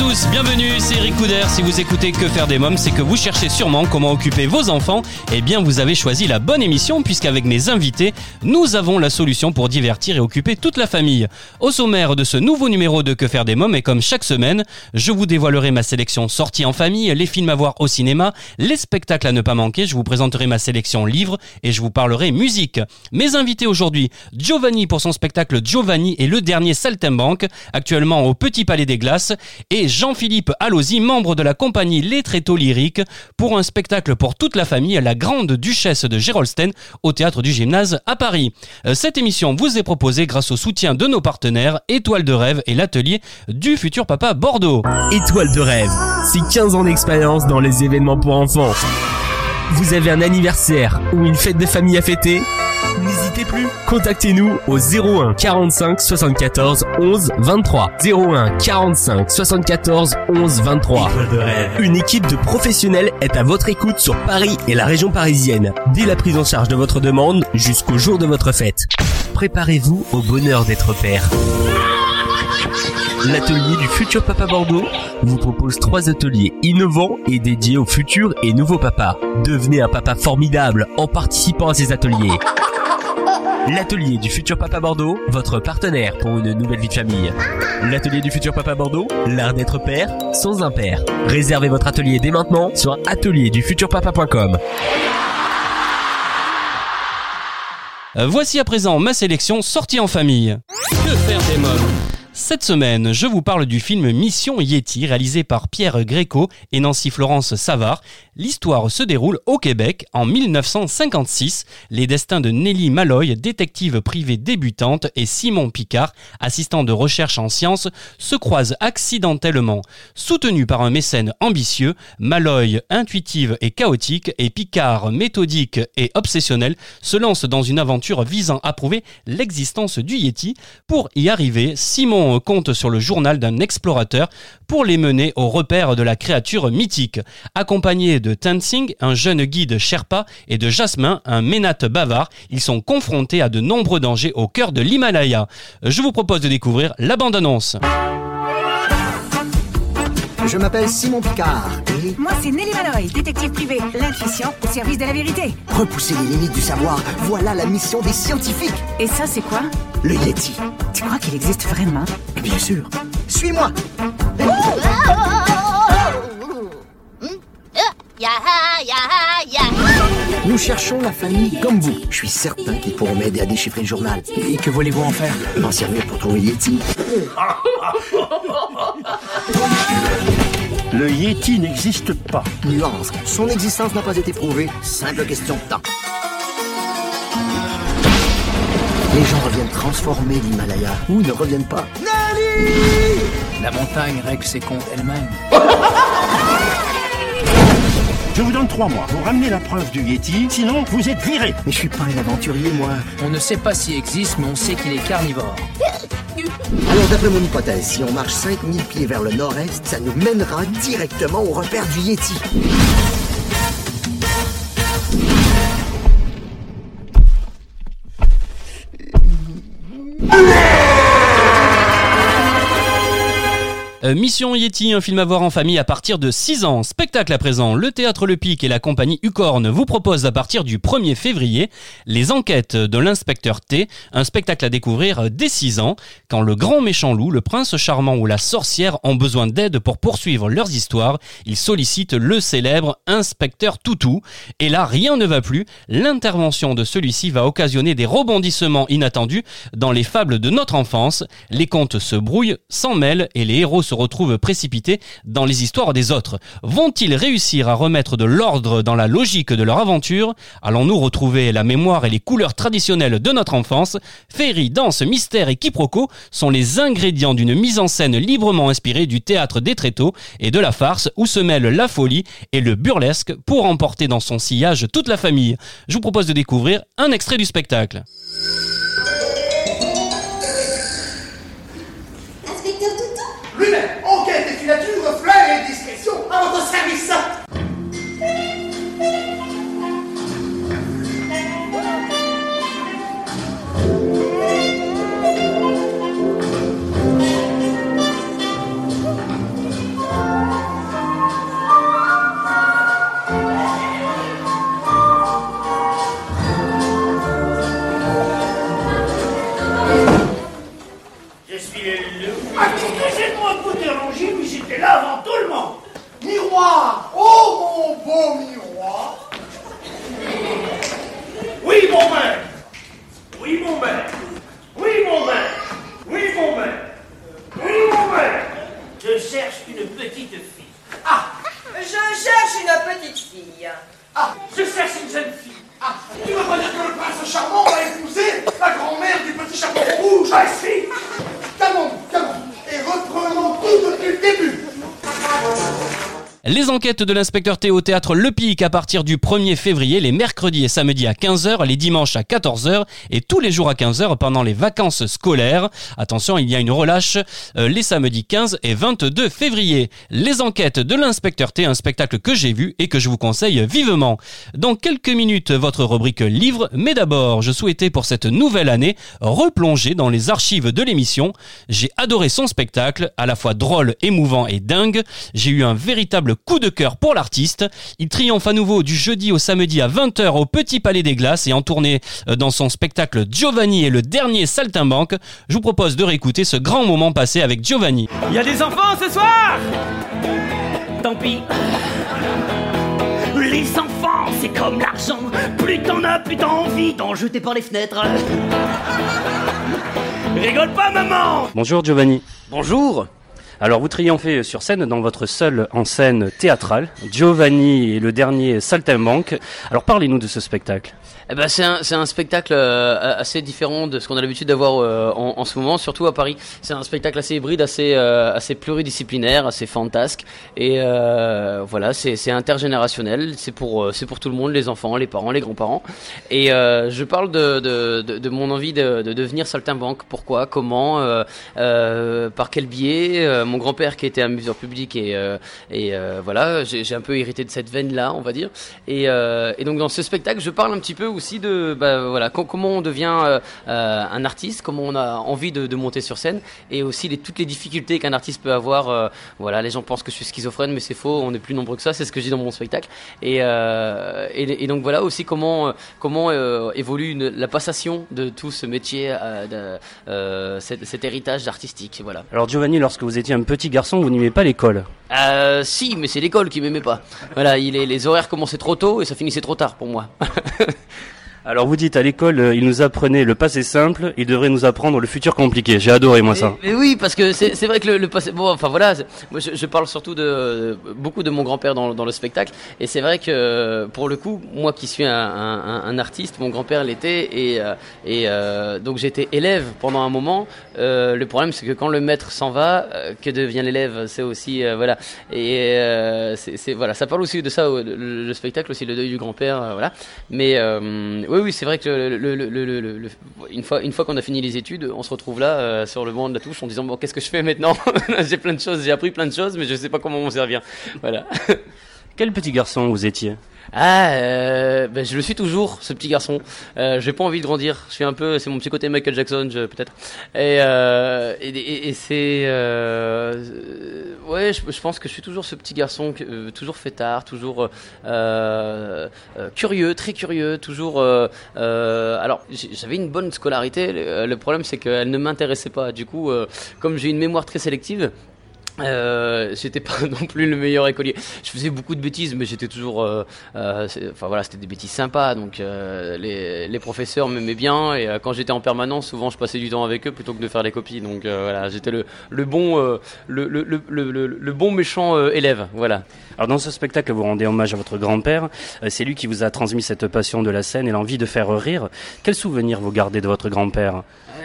tous, bienvenue, c'est Eric Couder. Si vous écoutez Que faire des mômes, c'est que vous cherchez sûrement comment occuper vos enfants. Eh bien, vous avez choisi la bonne émission puisqu'avec mes invités, nous avons la solution pour divertir et occuper toute la famille. Au sommaire de ce nouveau numéro de Que faire des mômes et comme chaque semaine, je vous dévoilerai ma sélection sortie en famille, les films à voir au cinéma, les spectacles à ne pas manquer, je vous présenterai ma sélection livres et je vous parlerai musique. Mes invités aujourd'hui, Giovanni pour son spectacle Giovanni et le dernier Saltimbanque, actuellement au Petit Palais des Glaces et Jean-Philippe Allozy, membre de la compagnie Les Tréteaux Lyriques, pour un spectacle pour toute la famille La Grande Duchesse de Gérolstein au Théâtre du Gymnase à Paris. Euh, Cette émission vous est proposée grâce au soutien de nos partenaires Étoile de Rêve et l'atelier du futur papa Bordeaux. Étoile de rêve, c'est 15 ans d'expérience dans les événements pour enfants. Vous avez un anniversaire ou une fête de famille à fêter? N'hésitez plus, contactez-nous au 01 45 74 11 23. 01 45 74 11 23. Une équipe de professionnels est à votre écoute sur Paris et la région parisienne, dès la prise en charge de votre demande jusqu'au jour de votre fête. Préparez-vous au bonheur d'être père. L'atelier du futur papa Bordeaux vous propose trois ateliers innovants et dédiés aux futurs et nouveaux papas. Devenez un papa formidable en participant à ces ateliers. L'atelier du futur papa Bordeaux, votre partenaire pour une nouvelle vie de famille. L'atelier du futur papa Bordeaux, l'art d'être père sans un père. Réservez votre atelier dès maintenant sur atelierdufuturpapa.com. Euh, Voici à présent ma sélection sortie en famille. Que faire des mômes? Cette semaine, je vous parle du film Mission Yeti réalisé par Pierre Gréco et Nancy Florence Savard. L'histoire se déroule au Québec en 1956. Les destins de Nelly Malloy, détective privée débutante, et Simon Picard, assistant de recherche en sciences, se croisent accidentellement. Soutenu par un mécène ambitieux, Malloy, intuitive et chaotique, et Picard, méthodique et obsessionnel, se lance dans une aventure visant à prouver l'existence du Yeti. Pour y arriver, Simon compte sur le journal d'un explorateur pour les mener au repère de la créature mythique. Accompagné de Tenzing, un jeune guide Sherpa, et de Jasmin, un ménate bavard, ils sont confrontés à de nombreux dangers au cœur de l'Himalaya. Je vous propose de découvrir la bande-annonce. Je m'appelle Simon Picard Moi, c'est Nelly Malloy, détective privé. L'intuition au service de la vérité. repousser les limites du savoir, voilà la mission des scientifiques. Et ça, c'est quoi? Le Yeti. Tu crois qu'il existe vraiment? Bien sûr. Suis-moi. Nous cherchons la famille comme vous. Je suis certain qu'ils pourront m'aider à déchiffrer le journal. Et que voulez-vous en faire? M'en servir pour trouver Yeti. Le Yeti n'existe pas. Nuance. Son existence n'a pas été prouvée. Simple question de temps. Les gens reviennent transformés d'Himalaya ou ne reviennent pas. La montagne règle ses comptes elle-même. Je vous donne trois mois pour ramener la preuve du Yeti, sinon vous êtes viré. Mais je suis pas un aventurier, moi. On ne sait pas s'il existe, mais on sait qu'il est carnivore. Alors, d'après mon hypothèse, si on marche 5000 pieds vers le nord-est, ça nous mènera directement au repère du Yeti. Mission Yeti, un film à voir en famille à partir de 6 ans. Spectacle à présent. Le Théâtre Le Pic et la compagnie Ucorn vous proposent à partir du 1er février les enquêtes de l'inspecteur T, un spectacle à découvrir dès 6 ans, quand le grand méchant loup, le prince charmant ou la sorcière ont besoin d'aide pour poursuivre leurs histoires. Ils sollicitent le célèbre inspecteur Toutou. Et là, rien ne va plus. L'intervention de celui-ci va occasionner des rebondissements inattendus dans les fables de notre enfance. Les contes se brouillent, s'en mêlent et les héros se retrouvent précipités dans les histoires des autres. Vont-ils réussir à remettre de l'ordre dans la logique de leur aventure? Allons-nous retrouver la mémoire et les couleurs traditionnelles de notre enfance? Féerie, danse, mystère et quiproquo sont les ingrédients d'une mise en scène librement inspirée du théâtre des tréteaux et de la farce où se mêlent la folie et le burlesque pour emporter dans son sillage toute la famille. Je vous propose de découvrir un extrait du spectacle. Toutou Lui-même, Les enquêtes de l'inspecteur Théo au théâtre Le Pic à partir du 1er février, les mercredis et samedis à 15h, les dimanches à 14h et tous les jours à 15h pendant les vacances scolaires. Attention, il y a une relâche euh, les samedis 15 et 22 février. Les enquêtes de l'inspecteur T, un spectacle que j'ai vu et que je vous conseille vivement. Dans quelques minutes, votre rubrique livre, mais d'abord, je souhaitais pour cette nouvelle année replonger dans les archives de l'émission. J'ai adoré son spectacle, à la fois drôle, émouvant et dingue. J'ai eu un véritable coup de cœur pour l'artiste. Il triomphe à nouveau du jeudi au samedi à 20h au Petit Palais des Glaces et en tournée euh, dans son spectacle Giovanni et le dernier saltimbanque. Je vous propose de réécouter ce grand moment passé avec Giovanni. Il y a des enfants ce soir Tant pis. Les enfants, c'est comme l'argent. Plus t'en as, plus t'as envie d'en jeter par les fenêtres. Rigole pas, maman Bonjour Giovanni. Bonjour Alors vous triomphez sur scène dans votre seule en scène théâtrale, Giovanni et le dernier saltimbanque. Alors parlez-nous de ce spectacle. Eh ben, c'est un, c'est un spectacle euh, assez différent de ce qu'on a l'habitude d'avoir euh, en, en ce moment, surtout à Paris. C'est un spectacle assez hybride, assez, euh, assez pluridisciplinaire, assez fantasque. Et euh, voilà, c'est, c'est intergénérationnel. C'est pour, euh, c'est pour tout le monde, les enfants, les parents, les grands-parents. Et euh, je parle de, de, de, de mon envie de, de devenir saltimbanque. Pourquoi Comment Par quel biais Mon grand-père qui était amuseur public et, et voilà, j'ai, un peu hérité de cette veine-là, on va dire. Et, et donc dans ce spectacle, je parle un petit peu aussi de bah, voilà co- comment on devient euh, euh, un artiste, comment on a envie de, de monter sur scène, et aussi les, toutes les difficultés qu'un artiste peut avoir. euh, voilà, les gens pensent que je suis schizophrène, mais c'est faux. On est plus nombreux que ça. C'est ce que je dis dans mon spectacle. Et, et, et donc voilà aussi comment comment évolue une- la passation de tout ce métier, de, cet, cet héritage artistique. Voilà. Alors Giovanni, lorsque vous étiez un petit garçon, vous n'aimez pas l'école? Euh, si, mais c'est l'école qui m'aimait pas. Voilà, il est, les horaires commençaient trop tôt et ça finissait trop tard pour moi. Alors vous dites à l'école, euh, il nous apprenait le passé simple, il devrait nous apprendre le futur compliqué. J'ai adoré moi ça. Mais, oui, parce que c'est vrai que le, passé. Bon, enfin voilà, je, parle surtout de beaucoup de mon grand-père dans, dans le spectacle, et c'est vrai que pour le coup, moi qui suis un, artiste, mon grand-père l'était, et, euh, et euh, donc j'étais élève pendant un moment. Euh, le problème, c'est que quand le maître s'en va, euh, que devient l'élève C'est aussi euh, voilà, et euh, c'est voilà, ça parle aussi de ça, le, le- le spectacle aussi, le deuil du grand-père, euh, voilà. Mais euh, oui, oui, c'est vrai que le, le, le, une fois, une fois qu'on a fini les études, on se retrouve là euh, sur le banc de la touche en disant bon, qu'est-ce que je fais maintenant? J'ai plein de choses, j'ai appris plein de choses, mais je sais pas comment m'en servir. Voilà. Quel petit garçon vous étiez Ah, euh, ben, je le suis toujours, ce petit garçon. Euh, j'ai pas envie de grandir. Je suis un peu, c'est mon petit côté Michael Jackson, peut-être. Et, euh, c'est, euh, ouais, je, pense que je suis toujours ce petit garçon, toujours fêtard, toujours curieux, très curieux, toujours. alors, j'avais une bonne scolarité. Le, le problème, c'est qu'elle ne m'intéressait pas. Du coup, comme j'ai une mémoire très sélective. Euh, j'étais pas non plus le meilleur écolier. Je faisais beaucoup de bêtises, mais j'étais toujours, euh, euh, enfin voilà, c'était des bêtises sympas. Donc euh, les, les professeurs m'aimaient bien et euh, quand j'étais en permanence, souvent je passais du temps avec eux plutôt que de faire les copies. Donc voilà, j'étais le, le bon, le, le, le, bon méchant élève. Voilà. Alors dans ce spectacle, vous rendez hommage à votre grand-père. C'est lui qui vous a transmis cette passion de la scène et l'envie de faire rire. Quel souvenir vous gardez de votre grand-père?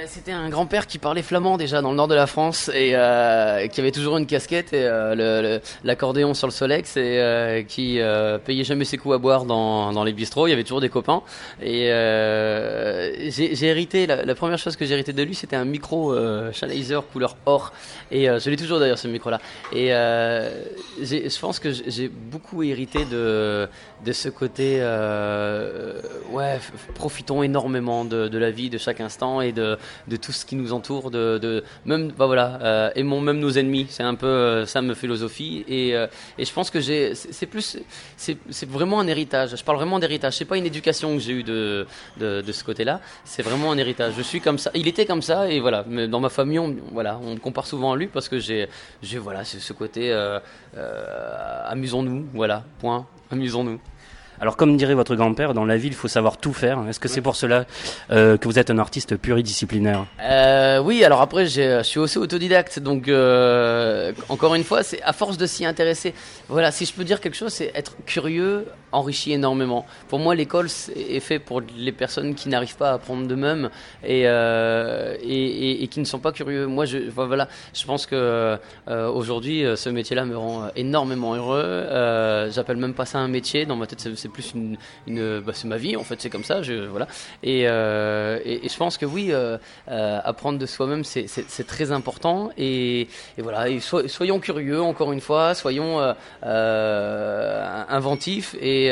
C'était un grand-père qui parlait flamand déjà dans le nord de la France et euh, qui avait toujours une casquette et euh, l'accordéon sur le Solex et euh, qui payait jamais ses coups à boire dans, dans les bistrots. Il y avait toujours des copains et j'ai hérité. La, première chose que j'ai hérité de lui, c'était un micro Sennheiser couleur or et je l'ai toujours d'ailleurs ce micro-là. Et je pense que j'ai beaucoup hérité de de ce côté. ouais, profitons énormément de, de la vie, de chaque instant et de de tout ce qui nous entoure, de, même bah voilà, euh, aimons même nos ennemis. C'est un peu euh, ça ma philosophie et euh, et je pense que j'ai c'est plus c'est vraiment un héritage. Je parle vraiment d'héritage. C'est pas une éducation que j'ai eue de, de ce côté-là. C'est vraiment un héritage. Je suis comme ça. Il était comme ça et voilà. Mais dans ma famille, on, voilà, on me compare souvent à lui parce que j'ai voilà, ce côté amusons-nous. Voilà, point. Amusons-nous. Alors comme dirait votre grand-père, dans la vie, il faut savoir tout faire. Est-ce que c'est pour cela euh, que vous êtes un artiste pluridisciplinaire Euh, oui, alors après, je suis aussi autodidacte, donc euh, encore une fois, c'est à force de s'y intéresser. Voilà, si je peux dire quelque chose, c'est être curieux enrichit énormément. Pour moi, l'école est fait pour les personnes qui n'arrivent pas à apprendre d'eux-mêmes et, qui ne sont pas curieux. Moi, je voilà, je pense que aujourd'hui, ce métier-là me rend énormément heureux. J'appelle même pas ça un métier. Dans ma tête, c'est c'est plus une, bah, c'est ma vie. En fait, c'est comme ça. Je voilà. Et, euh, et, je pense que oui, euh, euh, apprendre de soi-même, c'est- très important. Et, et voilà, soyons curieux, encore une fois, soyons inventifs et,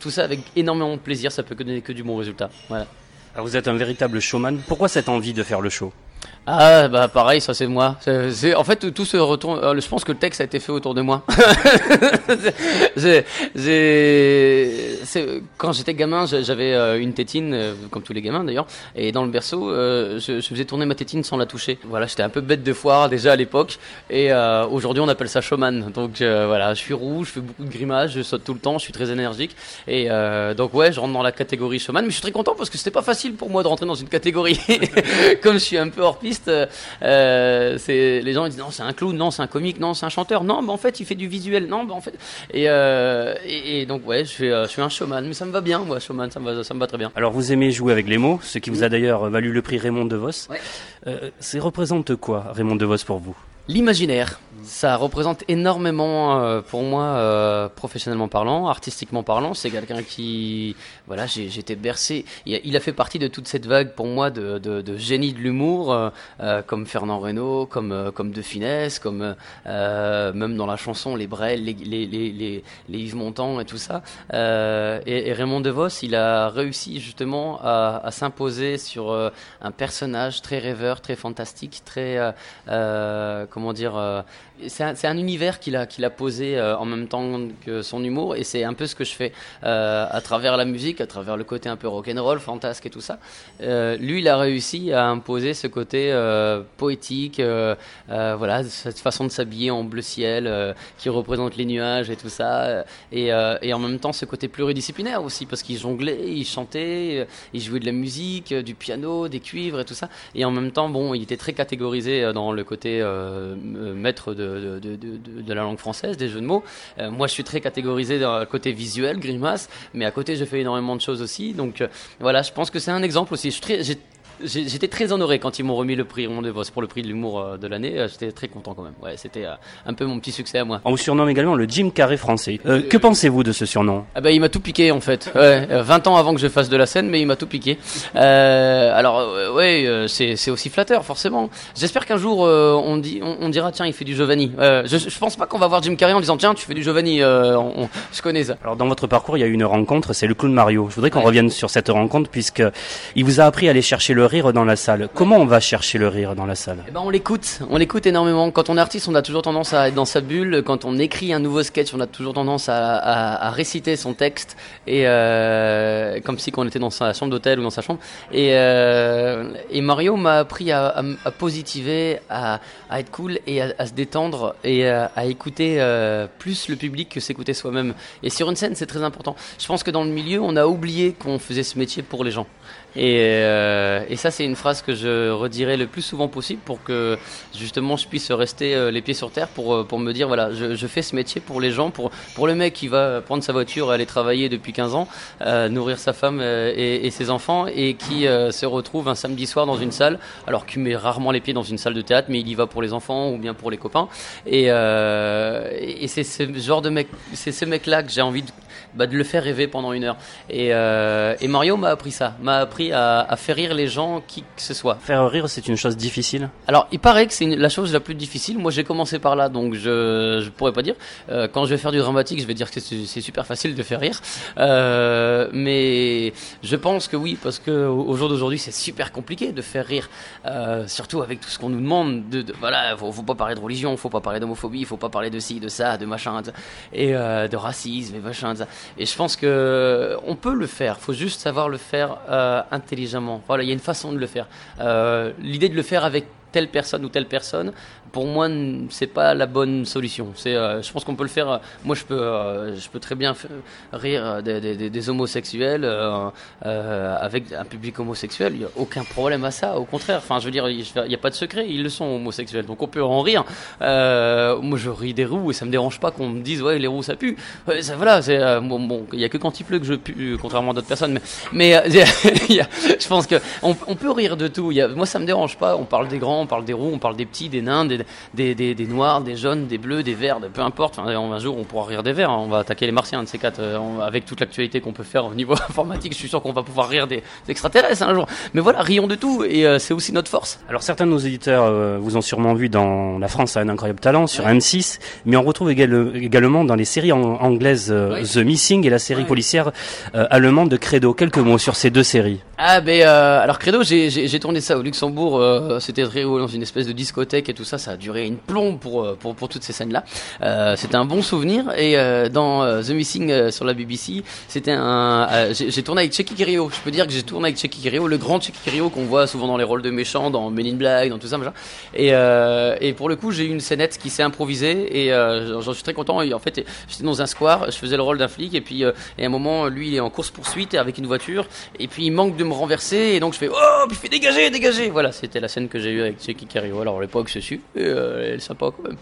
tout ça avec énormément de plaisir. Ça peut donner que du bon résultat. Voilà. Alors vous êtes un véritable showman. Pourquoi cette envie de faire le show? Ah bah pareil, ça c'est moi. C'est, en fait tout se retourne. euh, je pense que le texte a été fait autour de moi. j'ai, quand j'étais gamin, j'a- j'avais euh, une tétine, euh, comme tous les gamins d'ailleurs, et dans le berceau, je, faisais tourner ma tétine sans la toucher. Voilà, j'étais un peu bête de foire déjà à l'époque, et aujourd'hui on appelle ça showman. Donc voilà, je suis rouge, je fais beaucoup de grimaces, je saute tout le temps, je suis très énergique, et donc ouais, je rentre dans la catégorie showman, mais je suis très content parce que c'était pas facile pour moi de rentrer dans une catégorie. Comme je suis un peu hors piste, euh, c'est les gens ils disent non c'est un clown, non c'est un comique, non c'est un chanteur, non mais en fait il fait du visuel, non bah en fait et, euh, et, et donc ouais je suis, euh, je suis un showman, mais ça me va bien moi showman, ça me va, ça me va très bien. Alors vous aimez jouer avec les mots, ce qui vous a d'ailleurs valu le prix Raymond DeVos. Euh, c'est représente quoi Raymond DeVos pour vous? L'imaginaire, ça représente énormément euh, pour moi, euh, professionnellement parlant, artistiquement parlant. C'est quelqu'un qui, voilà, été bercé. Il a, fait partie de toute cette vague pour moi de, de, de génie de l'humour, euh, comme Fernand Reynaud, comme comme De Finesse, comme même dans la chanson les Brel, les les, les, les, Yves Montand et tout ça. Et, Raymond DeVos, il a réussi justement à, s'imposer sur un personnage très rêveur, très fantastique, très comment dire c'est un, univers qu'il a qu'il a posé euh, en même temps que son humour et c'est un peu ce que je fais euh, à travers la musique à travers le côté un peu rock'n'roll fantasque et tout ça. Euh, lui il a réussi à imposer ce côté poétique voilà cette façon de s'habiller en bleu ciel qui représente les nuages et tout ça et, et en même temps ce côté pluridisciplinaire aussi parce qu'il jonglait il chantait il jouait de la musique du piano des cuivres et tout ça. Et en même temps bon il était très catégorisé dans le côté maître de, de, la langue française, des jeux de mots. Euh, moi, je suis très catégorisé le côté visuel, grimace, mais à côté, je fais énormément de choses aussi. Donc euh, voilà, je pense que c'est un exemple aussi. J'étais très honoré quand ils m'ont remis le prix Raymond DeVos pour le prix de l'humour euh, de l'année. Euh, J'étais très content quand même. Ouais, c'était euh, un peu mon petit succès à moi. On vous surnomme également le Jim Carrey français. Euh, que pensez-vous de ce surnom? Ah bah il m'a tout piqué en fait. Ouais, euh, 20 ans avant que je fasse de la scène, mais il m'a tout piqué. Euh, alors ouais, c'est aussi flatteur forcément. J'espère qu'un jour on dit on, on dira tiens il fait du Giovanni. Euh, je, je pense pas qu'on va voir Jim Carrey en disant tiens tu fais du Giovanni. On- on- je connais ça. Alors dans votre parcours, il y a eu une rencontre, c'est le clown Mario. Je voudrais qu'on revienne sur cette rencontre puisque il vous a appris à aller chercher le rire dans la salle. Comment on va chercher le rire dans la salle? Eh ben, On l'écoute, on l'écoute énormément. Quand on est artiste, on a toujours tendance à être dans sa bulle. Quand on écrit un nouveau sketch, on a toujours tendance à, réciter son texte, et euh, comme si on était dans sa chambre d'hôtel ou dans sa chambre. Et, euh, Mario m'a appris à, positiver, à, être cool et à, se détendre et à, écouter euh, plus le public que s'écouter soi-même. Et sur une scène, c'est très important. Je pense que dans le milieu, on a oublié qu'on faisait ce métier pour les gens. Et, euh, et, ça, c'est une phrase que je redirai le plus souvent possible pour que justement je puisse rester euh, les pieds sur terre pour, euh, pour me dire voilà, je, je, fais ce métier pour les gens, pour, pour le mec qui va prendre sa voiture, aller travailler depuis 15 ans, euh, nourrir sa femme euh, et, et, ses enfants et qui se retrouve un samedi soir dans une salle, alors qu'il met rarement les pieds dans une salle de théâtre, mais il y va pour les enfants ou bien pour les copains. Et, et c'est ce genre de mec, c'est ce mec-là que j'ai envie de, bah, de le faire rêver pendant une heure. Et, et Mario m'a appris ça, m'a appris à, à, faire rire les gens, qui que ce soit. Faire rire, c'est une chose difficile? Alors, il paraît que c'est la chose la plus difficile. Moi, j'ai commencé par là, donc je je pourrais pas dire. Euh, quand je vais faire du dramatique, je vais dire que c'est super facile de faire rire. Euh, mais je pense que oui, parce que au, jour d'aujourd'hui, c'est super compliqué de faire rire. Euh, surtout avec tout ce qu'on nous demande. De, de, voilà, faut, faut pas parler de religion, faut pas parler d'homophobie, faut pas parler de ci, de ça, de machin, de, et euh, de racisme et machin. De ça. Et je pense que on peut le faire. Faut juste savoir le faire euh, intelligemment. Voilà, il y a une façon de le faire. Euh, L'idée de le faire avec telle personne ou telle personne, pour moi, c'est pas la bonne solution. Euh, je pense qu'on peut le faire. moi, je peux, euh, je peux très bien rire des, homosexuels euh, euh, avec un public homosexuel. Il n'y a aucun problème à ça. Au contraire, enfin, je veux dire, il n'y a pas de secret. Ils le sont homosexuels, donc on peut en rire. Euh, moi, je ris des roues et ça me dérange pas qu'on me dise ouais, les roues ça pue. Ça, voilà, bon, bon. Il y a que quand il pleut que je pue, contrairement à d'autres personnes. Mais, je pense que on, on, peut rire de tout. Moi, ça me dérange pas. On parle des grands, on parle des roues, on parle des petits, des nains, des des, des, des, noirs, des jaunes, des bleus, des verts, peu importe. Enfin, un jour, on pourra rire des verts. Hein. On va attaquer les martiens, de ces quatre. Euh, avec toute l'actualité qu'on peut faire au niveau informatique, je suis sûr qu'on va pouvoir rire des, extraterrestres un jour. Mais voilà, rions de tout. Et euh, c'est aussi notre force. Alors, certains de nos éditeurs euh, vous ont sûrement vu dans La France a un incroyable talent sur ouais. M6. Mais on retrouve également dans les séries en, anglaises ouais. The Missing et la série ouais. policière allemande de Credo. Quelques mots sur ces deux séries. Ah, ben, alors Credo, j'ai tourné ça au Luxembourg. C'était très dans une espèce de discothèque et tout ça. Ça a duré une plombe pour, pour, pour toutes ces scènes-là. Euh, c'était un bon souvenir. Et euh, dans euh, The Missing euh, sur la BBC, c'était. Euh, j'ai tourné avec Checky Kirio. Je peux dire que j'ai tourné avec Checky Kirio, le grand Checky Kirio qu'on voit souvent dans les rôles de méchants, dans Men in Black, dans tout ça, machin. Et, et pour le coup, j'ai eu une scénette qui s'est improvisée et j'en suis très content. En fait, j'étais dans un square, je faisais le rôle d'un flic et puis et à un moment, lui, il est en course poursuite avec une voiture et puis il manque de me renverser et donc je fais oh, puis il fait dégager, dégager. Voilà, c'était la scène que j'ai eue avec Checky Kirio. Alors à l'époque, je suis. Et, elle sympa quand même.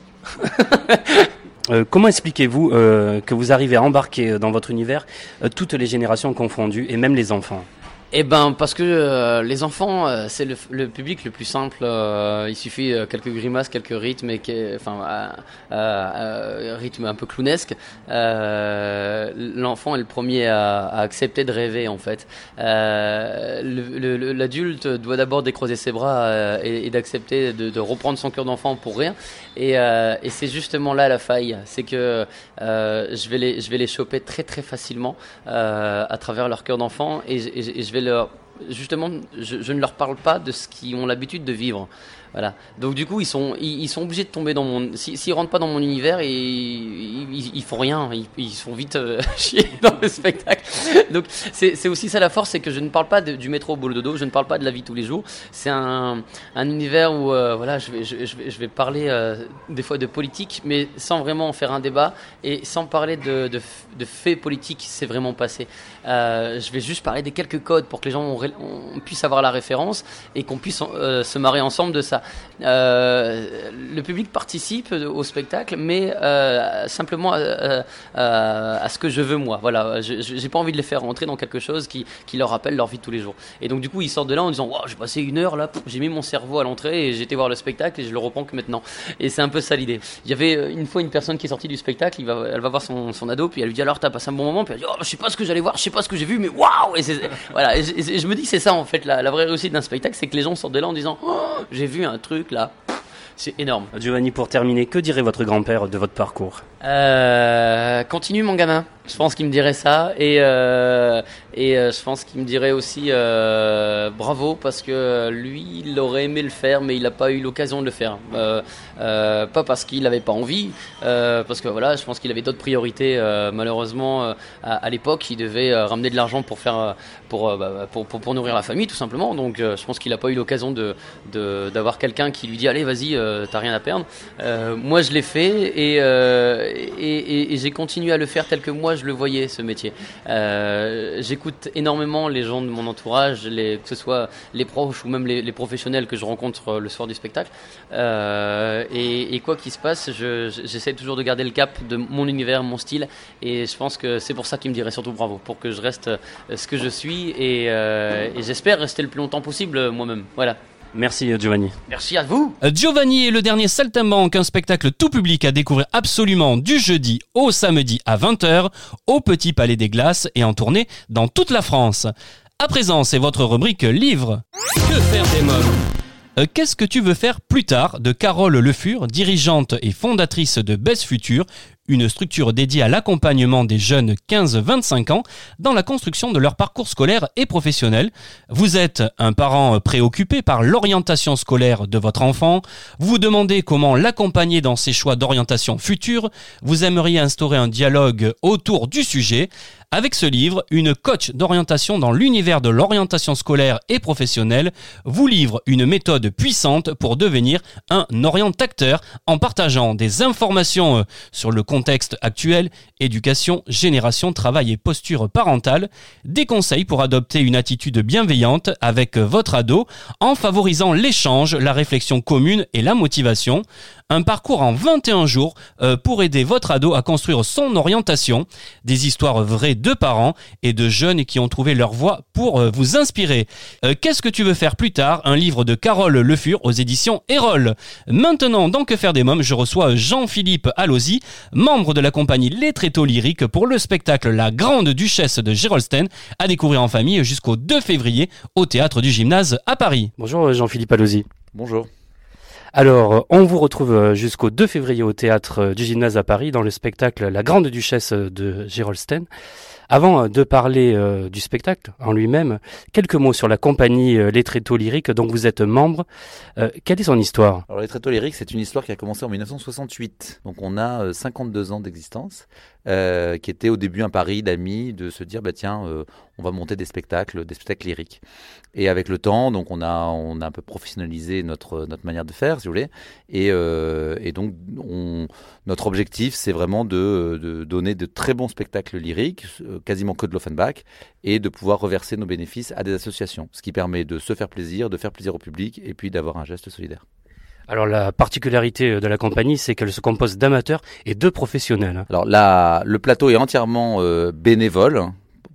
euh, comment expliquez-vous euh, que vous arrivez à embarquer dans votre univers euh, toutes les générations confondues et même les enfants? Eh ben parce que euh, les enfants euh, c'est le, public le plus simple. Euh, il suffit quelques grimaces, quelques rythmes et que, enfin rythme un peu clownesque. L'enfant est le premier à, accepter de rêver en fait. L'adulte doit d'abord décroiser ses bras et, d'accepter de, reprendre son cœur d'enfant pour rien. Et, c'est justement là la faille, c'est que je vais les je vais les choper très très facilement à travers leur cœur d'enfant et je vais leur, justement, je, je, ne leur parle pas de ce qu'ils ont l'habitude de vivre. Voilà. Donc du coup, ils sont, ils, sont obligés de tomber dans mon. S'ils si, rentrent pas dans mon univers, et ils, ils, font rien. Ils, ils sont vite euh, dans le spectacle. Donc c'est aussi ça la force, c'est que je ne parle pas du métro au boulot dodo. Je ne parle pas de la vie tous les jours. C'est un, un univers où euh, voilà, je vais, je, je, vais, je vais parler euh, des fois de politique, mais sans vraiment en faire un débat et sans parler de, de, de faits politiques. C'est vraiment passé. Euh, je vais juste parler des quelques codes pour que les gens on, on puisse avoir la référence et qu'on puisse euh, se marrer ensemble de ça. Euh, le public participe au spectacle, mais euh, simplement à, à, ce que je veux moi. Voilà, j'ai pas envie de les faire rentrer dans quelque chose qui, leur rappelle leur vie de tous les jours. Et donc du coup, ils sortent de là en disant j'ai passé une heure là, j'ai mis mon cerveau à l'entrée et été voir le spectacle et je le reprends que maintenant. Et c'est un peu ça l'idée. Il y avait une fois une personne qui est sortie du spectacle, elle va voir son, ado, puis elle lui dit alors t'as passé un bon moment, puis elle dit oh, je sais pas ce que j'allais voir, je sais pas ce que j'ai vu, mais waouh Et, voilà, et, je me dis c'est ça en fait la, la vraie réussite d'un spectacle, c'est que les gens sortent de là en disant oh, j'ai vu un truc là. C'est énorme. Giovanni, pour terminer, que dirait votre grand-père de votre parcours? Euh, continue mon gamin. Je pense qu'il me dirait ça et euh, euh, je pense qu'il me dirait aussi bravo parce que lui il aurait aimé le faire mais il n'a pas eu l'occasion de le faire. Pas parce qu'il n'avait pas envie, parce que voilà, je pense qu'il avait d'autres priorités malheureusement à, à l'époque. Il devait ramener de l'argent pour faire pour, bah, pour, pour nourrir la famille tout simplement. Donc je pense qu'il n'a pas eu l'occasion de d'avoir quelqu'un qui lui dit allez vas-y t'as rien à perdre. Moi je l'ai fait et et, j'ai continué à le faire tel que moi je le voyais ce métier. Euh, J'écoute énormément les gens de mon entourage, que ce soit les proches ou même les, professionnels que je rencontre euh, le soir du spectacle. Euh, et, quoi qu'il se passe, je- je- j'essaie toujours de garder le cap de mon univers, mon style. Et je pense que c'est pour ça qu'il me dirait surtout bravo, pour que je reste ce que je suis et, j'espère rester le plus longtemps possible moi-même. Voilà. Merci euh, Giovanni. Merci à vous. Euh, Giovanni est le dernier Saltimbanque, un spectacle tout public à découvrir absolument du jeudi au samedi à 20h au Petit Palais des Glaces et en tournée dans toute la France. À présent, c'est votre rubrique livre. Que faire des mômes? Euh, Qu'est-ce que tu veux faire plus tard de Carole Le Fur, dirigeante et fondatrice de Best Future, une structure dédiée à l'accompagnement des jeunes 15-25 ans dans la construction de leur parcours scolaire et professionnel. Vous êtes un parent préoccupé par l'orientation scolaire de votre enfant, vous vous demandez comment l'accompagner dans ses choix d'orientation future, vous aimeriez instaurer un dialogue autour du sujet. Avec ce livre, une coach d'orientation dans l'univers de l'orientation scolaire et professionnelle vous livre une méthode puissante pour devenir un orientateur en partageant des informations euh, sur le actuel, éducation, génération, travail et posture parentale, des conseils pour adopter une attitude bienveillante avec votre ado en favorisant l'échange, la réflexion commune et la motivation. Un parcours en 21 jours euh, pour aider votre ado à construire son orientation, des histoires vraies de parents et de jeunes qui ont trouvé leur voie pour euh, vous inspirer. Euh, Qu'est-ce que tu veux faire plus tard? Un livre de Carole Le Fur aux éditions Erol. Maintenant, dans Que faire des mômes, je reçois Jean-Philippe Allozy, membre de la compagnie Les Tréteaux Lyriques pour le spectacle La Grande Duchesse de Gerolstein, à découvrir en famille jusqu'au 2 février au Théâtre du Gymnase à Paris. Bonjour Jean-Philippe Allozy. Bonjour. Alors, on vous retrouve jusqu'au 2 février au théâtre du Gymnase à Paris dans le spectacle La Grande Duchesse de Gerolstein. Avant de parler euh, du spectacle en lui-même, quelques mots sur la compagnie euh, Les Tréteaux Lyriques dont vous êtes membre. Euh, quelle est son histoire? Alors les Tréteaux Lyriques, c'est une histoire qui a commencé en 1968. Donc on a euh, 52 ans d'existence, euh, qui était au début un pari d'amis de se dire, bah tiens, euh, on va monter des spectacles, des spectacles lyriques. Et avec le temps, donc on a, on a un peu professionnalisé notre, notre manière de faire, si vous voulez. Et, euh, donc on, notre objectif, c'est vraiment de, de donner de très bons spectacles lyriques, quasiment que de l'Offenbach, et de pouvoir reverser nos bénéfices à des associations, ce qui permet de se faire plaisir, de faire plaisir au public, et puis d'avoir un geste solidaire. Alors la particularité de la compagnie, c'est qu'elle se compose d'amateurs et de professionnels. hein. Alors là, le plateau est entièrement euh, bénévole,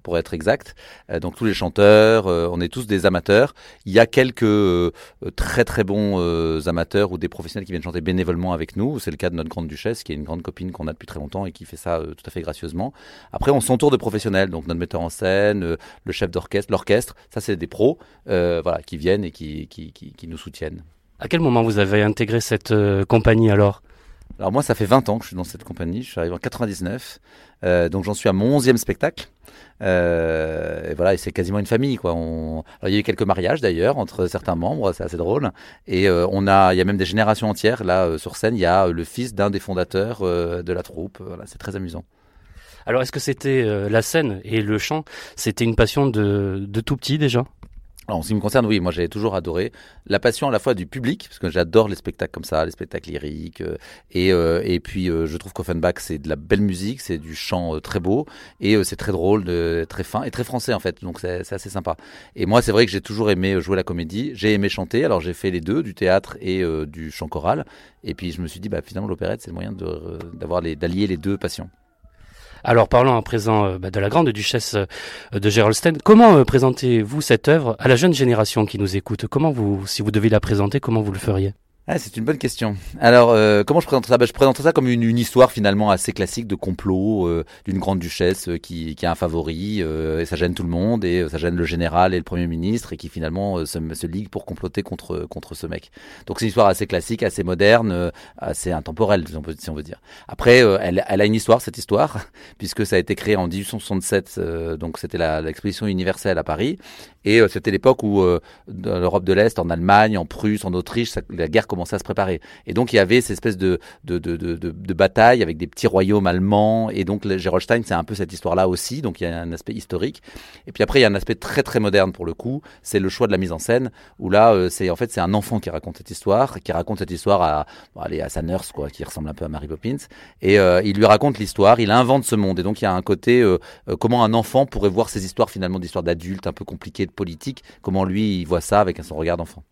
pour être exact. Euh, donc tous les chanteurs, euh, on est tous des amateurs. Il y a quelques euh, très très bons euh, amateurs ou des professionnels qui viennent chanter bénévolement avec nous. C'est le cas de notre grande duchesse, qui est une grande copine qu'on a depuis très longtemps et qui fait ça euh, tout à fait gracieusement. Après, on s'entoure de professionnels, donc notre metteur en scène, euh, le chef d'orchestre, l'orchestre. Ça, c'est des pros, euh, voilà, qui viennent et qui, qui, qui nous soutiennent. À quel moment vous avez intégré cette euh, compagnie alors? Alors moi, ça fait 20 ans que je suis dans cette compagnie. Je suis arrivé en 99, euh, donc j'en suis à mon 11e spectacle. Euh, et voilà, et c'est quasiment une famille, quoi. On... Alors, il y a eu quelques mariages d'ailleurs entre certains membres, c'est assez drôle. Et euh, on a, il y a même des générations entières là euh, sur scène. Il y a euh, le fils d'un des fondateurs euh, de la troupe. Voilà, c'est très amusant. Alors est-ce que c'était euh, la scène et le chant, c'était une passion de, de tout petit déjà? Alors, en ce qui me concerne, oui, moi j'ai toujours adoré la passion à la fois du public, parce que j'adore les spectacles comme ça, les spectacles lyriques, euh, et, euh, et puis euh, je trouve qu'Offenbach c'est de la belle musique, c'est du chant très beau, et c'est très drôle, de, très fin, et très français en fait, donc c'est assez sympa. Et moi c'est vrai que j'ai toujours aimé jouer la comédie, j'ai aimé chanter, alors j'ai fait les deux, du théâtre et du chant choral, et puis je me suis dit, bah, finalement l'opérette c'est le moyen d'allier les deux passions. Alors parlons à présent euh, bah, de la grande duchesse euh, de Gerolstein. Comment euh, présentez-vous cette œuvre à la jeune génération qui nous écoute? Comment vous, si vous deviez la présenter, comment vous le feriez? Ah, c'est une bonne question. Alors, euh, comment je présente ça? Bah, Je présente ça comme une, une, histoire finalement assez classique de complot euh, d'une grande duchesse euh, qui, qui, a un favori et ça gêne tout le monde et ça gêne le général et le premier ministre et qui finalement se, se, ligue pour comploter contre contre ce mec. Donc c'est une histoire assez classique, assez moderne, assez intemporelle si on, peut, si on veut dire. Après, elle, elle, a une histoire cette histoire puisque ça a été créé en 1867, donc c'était l'exposition universelle à Paris et c'était l'époque où dans l'Europe de l'Est, en Allemagne, en Prusse, en Autriche, la guerre commençait à se préparer. Et donc il y avait cette espèce de, de, de, de, bataille avec des petits royaumes allemands. Et donc Gerolstein, c'est un peu cette histoire-là aussi. Donc il y a un aspect historique. Et puis après, il y a un aspect très très moderne pour le coup. C'est le choix de la mise en scène où là, euh, c'est en fait c'est un enfant qui raconte cette histoire, qui raconte cette histoire à, allez, à sa nurse quoi, qui ressemble un peu à Mary Poppins. Et euh, il lui raconte l'histoire. Il invente ce monde. Et donc il y a un côté euh, comment un enfant pourrait voir ces histoires finalement d'histoires d'adultes un peu compliquées de politique. Comment lui il voit ça avec son regard d'enfant.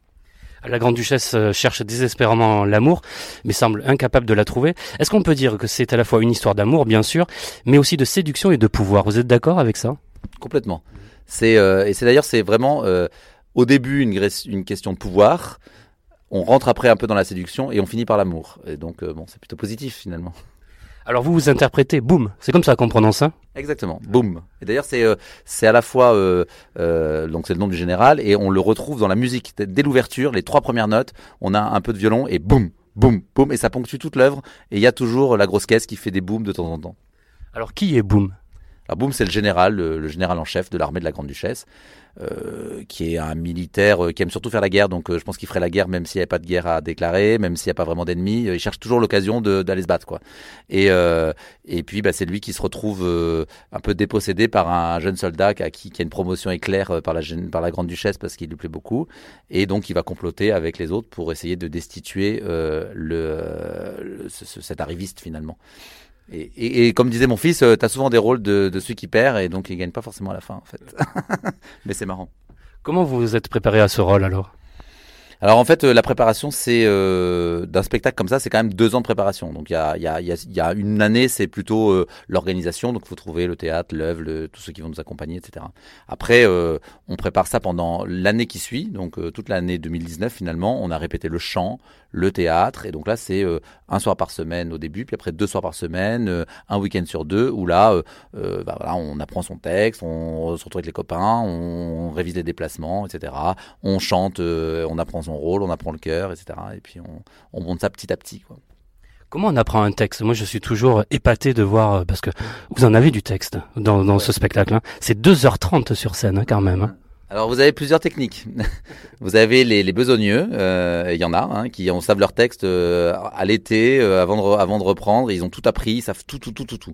La grande duchesse euh, cherche désespérément l'amour, mais semble incapable de la trouver. Est-ce qu'on peut dire que c'est à la fois une histoire d'amour, bien sûr, mais aussi de séduction et de pouvoir? Vous êtes d'accord avec ça? Complètement. C'est euh, et c'est d'ailleurs c'est vraiment euh, au début une, une question de pouvoir. On rentre après un peu dans la séduction et on finit par l'amour. Et donc bon, c'est plutôt positif finalement. Alors vous vous interprétez Boom, c'est comme ça qu'on prononce ça Exactement, Boom. Et d'ailleurs c'est euh, c'est à la fois euh, euh, donc c'est le nom du général et on le retrouve dans la musique. Dès l'ouverture, les trois premières notes, on a un peu de violon et boum, boum, boum. Et ça ponctue toute l'œuvre. Et il y a toujours la grosse caisse qui fait des booms de temps en temps. Alors qui est Boom alors Boom, c'est le général, le, général en chef de l'armée de la Grande Duchesse, euh, qui est un militaire euh, qui aime surtout faire la guerre. Donc, euh, je pense qu'il ferait la guerre même s'il n'y avait pas de guerre à déclarer, même s'il n'y a pas vraiment d'ennemis. il cherche toujours l'occasion d'aller se battre, quoi. Et et puis, bah, c'est lui qui se retrouve un peu dépossédé par un jeune soldat qui, qui a une promotion éclair par la par la Grande Duchesse parce qu'il lui plaît beaucoup. Et donc, il va comploter avec les autres pour essayer de destituer cet arriviste finalement. Et, et, comme disait mon fils, euh, tu as souvent des rôles de, de celui qui perd et donc il gagne pas forcément à la fin en fait. Mais c'est marrant. Comment vous vous êtes préparé à ce rôle alors? Alors en fait, euh, la préparation, c'est euh, d'un spectacle comme ça, c'est quand même deux ans de préparation. Donc il y a, y, a, y, y a, une année, c'est plutôt euh, l'organisation. Donc il faut trouver le théâtre, l'œuvre, le, tous ceux qui vont nous accompagner, etc. Après, on prépare ça pendant l'année qui suit. Donc toute l'année 2019, finalement, on a répété le chant, le théâtre. Et donc là, c'est un soir par semaine au début, puis après deux soirs par semaine, un week-end sur deux, où là, bah, voilà, on apprend son texte, on se retrouve avec les copains, on révise les déplacements, etc. On chante, on apprend son rôle, on apprend le cœur, etc. Et puis on, on monte ça petit à petit. Quoi. Comment on apprend un texte? Moi, je suis toujours épaté de voir, euh, parce que vous en avez du texte dans, dans ce spectacle. Hein. C'est 2h30 sur scène, hein, quand même. Hein. Alors vous avez plusieurs techniques. vous avez les, les besogneux, euh, il y en a, hein, qui ont savent leur texte euh, à l'été, euh, avant, de avant de reprendre, ils ont tout appris, ils savent tout, tout, tout, tout, tout.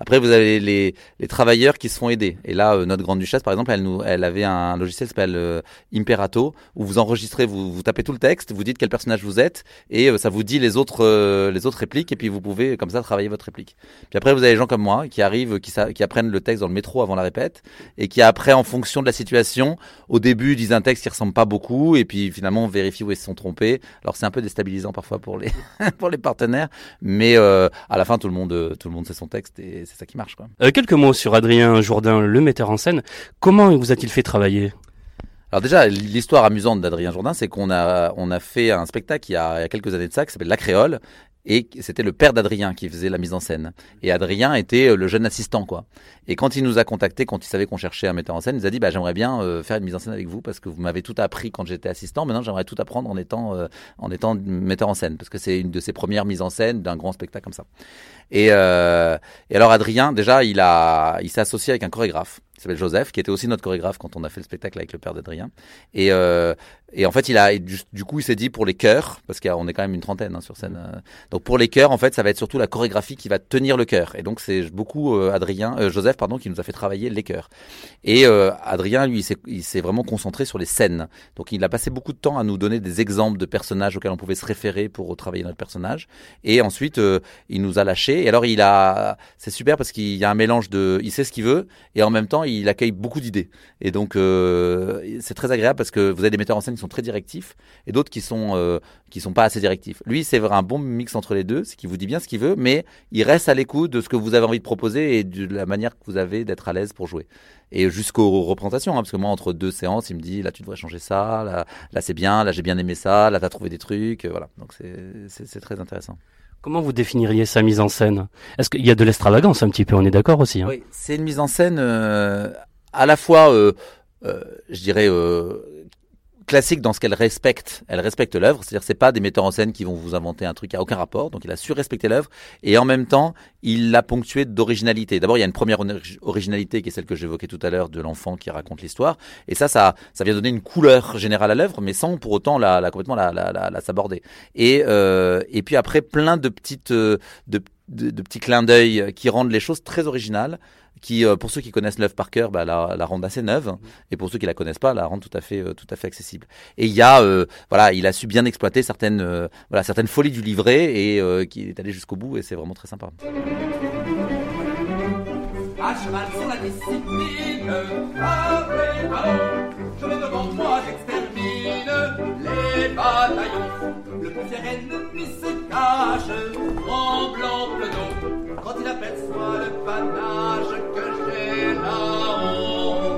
Après vous avez les, les travailleurs qui se font aider. Et là, notre grande duchesse, par exemple, elle, nous, elle avait un logiciel qui s'appelle Imperato, où vous enregistrez, vous, vous tapez tout le texte, vous dites quel personnage vous êtes, et ça vous dit les autres, les autres répliques, et puis vous pouvez comme ça travailler votre réplique. Puis après vous avez des gens comme moi qui arrivent, qui, qui apprennent le texte dans le métro avant la répète, et qui après, en fonction de la situation, au début disent un texte qui ressemble pas beaucoup et puis finalement on vérifie où ils se sont trompés. Alors c'est un peu déstabilisant parfois pour les pour les partenaires, mais euh, à la fin tout le monde tout le monde sait son texte et c'est ça qui marche quoi. Euh, quelques mots sur Adrien Jourdain, le metteur en scène. Comment vous a-t-il fait travailler? Alors déjà, l'histoire amusante d'Adrien Jourdain, c'est qu'on a, on a fait un spectacle il y, a, il y a quelques années de ça qui s'appelle La Créole, et c'était le père d'Adrien qui faisait la mise en scène. Et Adrien était euh, le jeune assistant, quoi. Et quand il nous a contacté, quand il savait qu'on cherchait un metteur en scène, il nous a dit, bah, j'aimerais bien euh, faire une mise en scène avec vous parce que vous m'avez tout appris quand j'étais assistant. Maintenant, j'aimerais tout apprendre en étant, euh, en étant metteur en scène parce que c'est une de ses premières mises en scène d'un grand spectacle comme ça. Et, euh, et alors Adrien, déjà, il a, il s'est associé avec un chorégraphe qui s'appelle Joseph, qui était aussi notre chorégraphe quand on a fait le spectacle avec le père d'Adrien. Et, euh, et en fait, il a, du, du coup, il s'est dit pour les chœurs, parce qu'on est quand même une trentaine hein, sur scène. Euh, donc pour les chœurs, en fait, ça va être surtout la chorégraphie qui va tenir le chœur. Et donc c'est beaucoup euh, Adrien, euh, Joseph, pardon, qui nous a fait travailler les chœurs. Et Adrien, lui, il s'est vraiment concentré sur les scènes. Donc il a passé beaucoup de temps à nous donner des exemples de personnages auxquels on pouvait se référer pour travailler notre personnage. Et ensuite, il nous a lâché. Et alors il a, c'est super parce qu'il y a un mélange de, il sait ce qu'il veut et en même temps il il accueille beaucoup d'idées. Et donc, euh, c'est très agréable parce que vous avez des metteurs en scène qui sont très directifs et d'autres qui sont euh, qui sont pas assez directifs. Lui, c'est un bon mix entre les deux, c'est qu'il vous dit bien ce qu'il veut, mais il reste à l'écoute de ce que vous avez envie de proposer et de la manière que vous avez d'être à l'aise pour jouer. Et jusqu'aux représentations, hein, parce que moi, entre deux séances, il me dit là, tu devrais changer ça, là, c'est bien, là, j'ai bien aimé ça, là, tu as trouvé des trucs, euh, voilà. Donc, c'est très intéressant. Comment vous définiriez sa mise en scène? Est-ce qu'il y a de l'extravagance un petit peu? On est d'accord aussi hein? Oui, c'est une mise en scène euh, à la fois, euh, euh, je dirais, classique dans ce qu'elle respecte. Elle respecte l'œuvre, c'est-à-dire c'est pas des metteurs en scène qui vont vous inventer un truc à aucun rapport. Donc il a su respecter l'œuvre et en même temps il l'a ponctué d'originalité. D'abord il y a une première originalité qui est celle que j'évoquais tout à l'heure de l'enfant qui raconte l'histoire et ça ça ça vient donner une couleur générale à l'œuvre mais sans pour autant la, la complètement la, la, la, la s'aborder. Et euh, et puis après plein de petites de, de, de petits clins d'œil qui rendent les choses très originales qui, euh, pour ceux qui connaissent l'œuvre par cœur, bah, la, la rendent assez neuve, mmh. et pour ceux qui la connaissent pas, la rendent tout à fait, euh, tout à fait accessible. Et il y a, euh, voilà, il a su bien exploiter certaines, voilà, certaines folies du livret et qui est allé jusqu'au bout, et c'est vraiment très sympa. À cheval sur la discipline, je toi, j'extermine les bataillons. Plus ennemi se cache, tremblant dos, quand il aperçoit le panache que j'ai là-haut.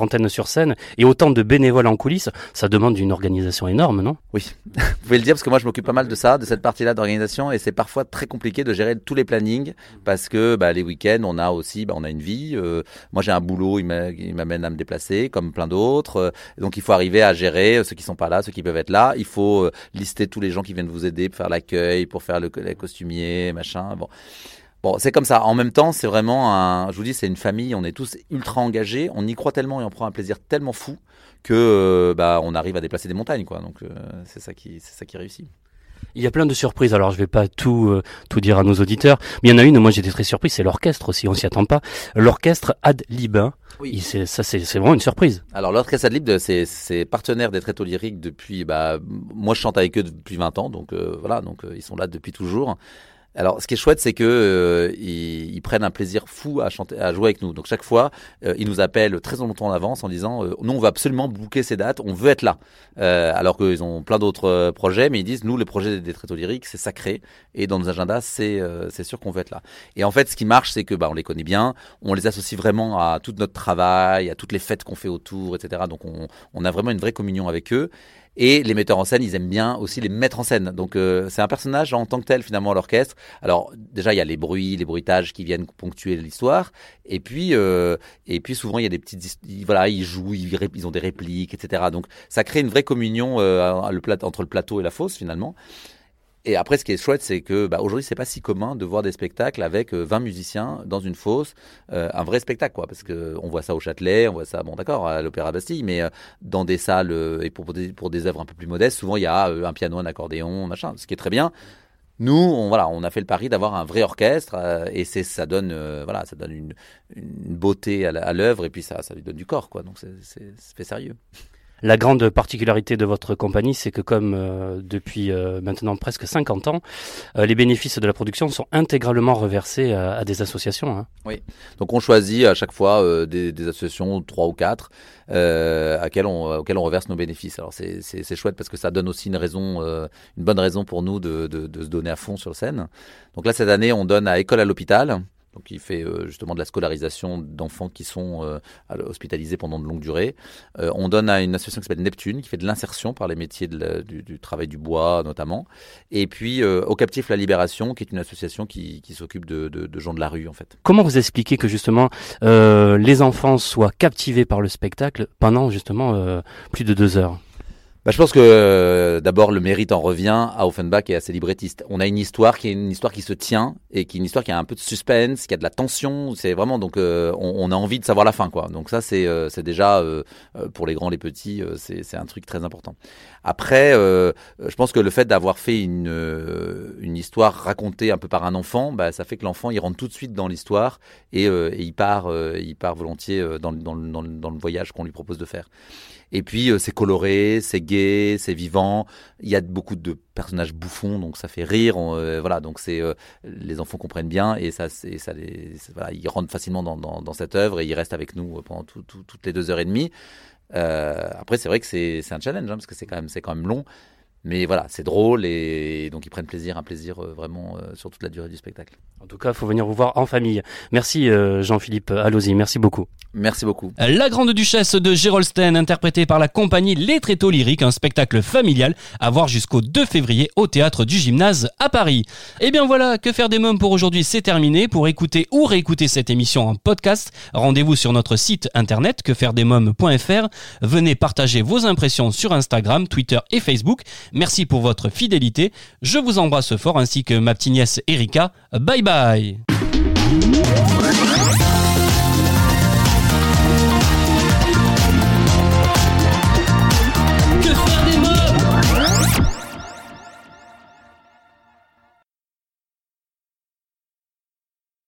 Trentaine sur scène et autant de bénévoles en coulisses. Ça demande une organisation énorme, non? Oui, vous pouvez le dire parce que moi je m'occupe pas mal de ça, de cette partie-là d'organisation et c'est parfois très compliqué de gérer tous les plannings parce que bah, les week-ends on a aussi, bah, on a une vie. Euh, moi j'ai un boulot, il m'amène à me déplacer comme plein d'autres. Euh, donc il faut arriver à gérer ceux qui sont pas là, ceux qui peuvent être là. Il faut euh, lister tous les gens qui viennent vous aider pour faire l'accueil, pour faire le les costumiers, machin. Bon. Bon, c'est comme ça. En même temps, c'est vraiment un. Je vous dis, c'est une famille. On est tous ultra engagés. On y croit tellement et on prend un plaisir tellement fou que euh, bah on arrive à déplacer des montagnes, quoi. Donc euh, c'est ça qui c'est ça qui réussit. Il y a plein de surprises. Alors, je vais pas tout euh, tout dire à nos auditeurs, mais il y en a une. Moi, j'étais très surpris. C'est l'orchestre aussi. On s'y attend pas. L'orchestre Ad Lib. hein. Oui. C'est ça, c'est c'est vraiment une surprise. Alors l'orchestre Ad Lib, c'est c'est partenaire des Tréteaux Lyriques depuis. Bah moi, je chante avec eux depuis 20 ans, donc euh, voilà, donc euh, ils sont là depuis toujours. Alors, ce qui est chouette, c'est que euh, ils, ils prennent un plaisir fou à chanter, à jouer avec nous. Donc chaque fois, euh, ils nous appellent très longtemps en avance en disant euh, "Nous, on va absolument booker ces dates, on veut être là." Euh, alors qu'ils ont plein d'autres euh, projets, mais ils disent "Nous, le projet des Tréteaux lyriques, c'est sacré et dans nos agendas, c'est euh, c'est sûr qu'on veut être là." Et en fait, ce qui marche, c'est que bah on les connaît bien, on les associe vraiment à tout notre travail, à toutes les fêtes qu'on fait autour, etc. Donc on, on a vraiment une vraie communion avec eux. Et les metteurs en scène, ils aiment bien aussi les mettre en scène. Donc euh, c'est un personnage en tant que tel finalement l'orchestre. Alors déjà il y a les bruits, les bruitages qui viennent ponctuer l'histoire. Et puis euh, et puis souvent il y a des petites voilà ils jouent, ils, ont des répliques, etc. Donc ça crée une vraie communion euh, entre le plateau et la fosse finalement. Et après, ce qui est chouette, c'est que bah, aujourd'hui, c'est pas si commun de voir des spectacles avec euh, 20 musiciens dans une fosse, euh, un vrai spectacle, quoi. Parce que on voit ça au Châtelet, on voit ça, bon, d'accord, à l'Opéra Bastille, mais euh, dans des salles euh, et pour, des, pour des œuvres un peu plus modestes, souvent il y a euh, un piano, un accordéon, machin, ce qui est très bien. Nous, on, voilà, on a fait le pari d'avoir un vrai orchestre euh, et ça donne, euh, voilà, ça donne une, beauté à l'œuvre et puis ça, ça lui donne du corps, quoi. Donc c'est fait sérieux. La grande particularité de votre compagnie, c'est que comme euh, depuis euh, maintenant presque 50 ans, euh, les bénéfices de la production sont intégralement reversés à, des associations. hein. Oui. Donc on choisit à chaque fois des, associations, trois ou quatre, euh, à quelles on, auxquelles on reverse nos bénéfices. Alors c'est chouette parce que ça donne aussi une raison, une bonne raison pour nous de, de, de se donner à fond sur scène. Donc là cette année on donne à École à l'hôpital. Donc il fait euh, justement de la scolarisation d'enfants qui sont euh, hospitalisés pendant de longues durées. Euh, on donne à une association qui s'appelle Neptune, qui fait de l'insertion par les métiers du, travail du bois notamment. Et puis au Captif La Libération, qui est une association qui, s'occupe de, de- gens de la rue en fait. Comment vous expliquez que justement les enfants soient captivés par le spectacle pendant justement plus de deux heures? Bah, je pense que euh, d'abord le mérite en revient à Offenbach et à ses librettistes. On a une histoire qui est une histoire qui se tient et qui est une histoire qui a un peu de suspense, qui a de la tension. C'est vraiment donc euh, on, a envie de savoir la fin quoi. Donc ça c'est euh, c'est déjà euh, euh, pour les grands les petits c'est c'est un truc très important. Après je pense que le fait d'avoir fait une une histoire racontée un peu par un enfant, bah, ça fait que l'enfant il rentre tout de suite dans l'histoire et, et il part il part volontiers dans, dans, dans, dans le voyage qu'on lui propose de faire. Et puis euh, c'est coloré, c'est gai, c'est vivant. Il y a beaucoup de personnages bouffons, donc ça fait rire. euh, voilà, donc c'est euh, les enfants comprennent bien et ça, voilà, ils rentrent facilement dans, cette œuvre et ils restent avec nous pendant tout- tout- toutes les deux heures et demie. Après, c'est vrai que c'est un challenge hein, parce que c'est quand même long. Mais voilà, c'est drôle et donc ils prennent plaisir, un plaisir euh, vraiment euh, sur toute la durée du spectacle. En tout cas, il faut venir vous voir en famille. Merci euh, Jean-Philippe Allosy, merci beaucoup. Merci beaucoup. La Grande Duchesse de Gerolstein, interprétée par la compagnie Les Tréteaux Lyriques, un spectacle familial à voir jusqu'au 2 février au théâtre du Gymnase à Paris. Et bien voilà, que faire des mômes pour aujourd'hui, c'est terminé. Pour écouter ou réécouter cette émission en podcast, rendez-vous sur notre site internet quefairedesmômes.fr. Venez partager vos impressions sur Instagram, Twitter et Facebook. Merci pour votre fidélité. Je vous embrasse fort ainsi que ma petite nièce Erika. Bye bye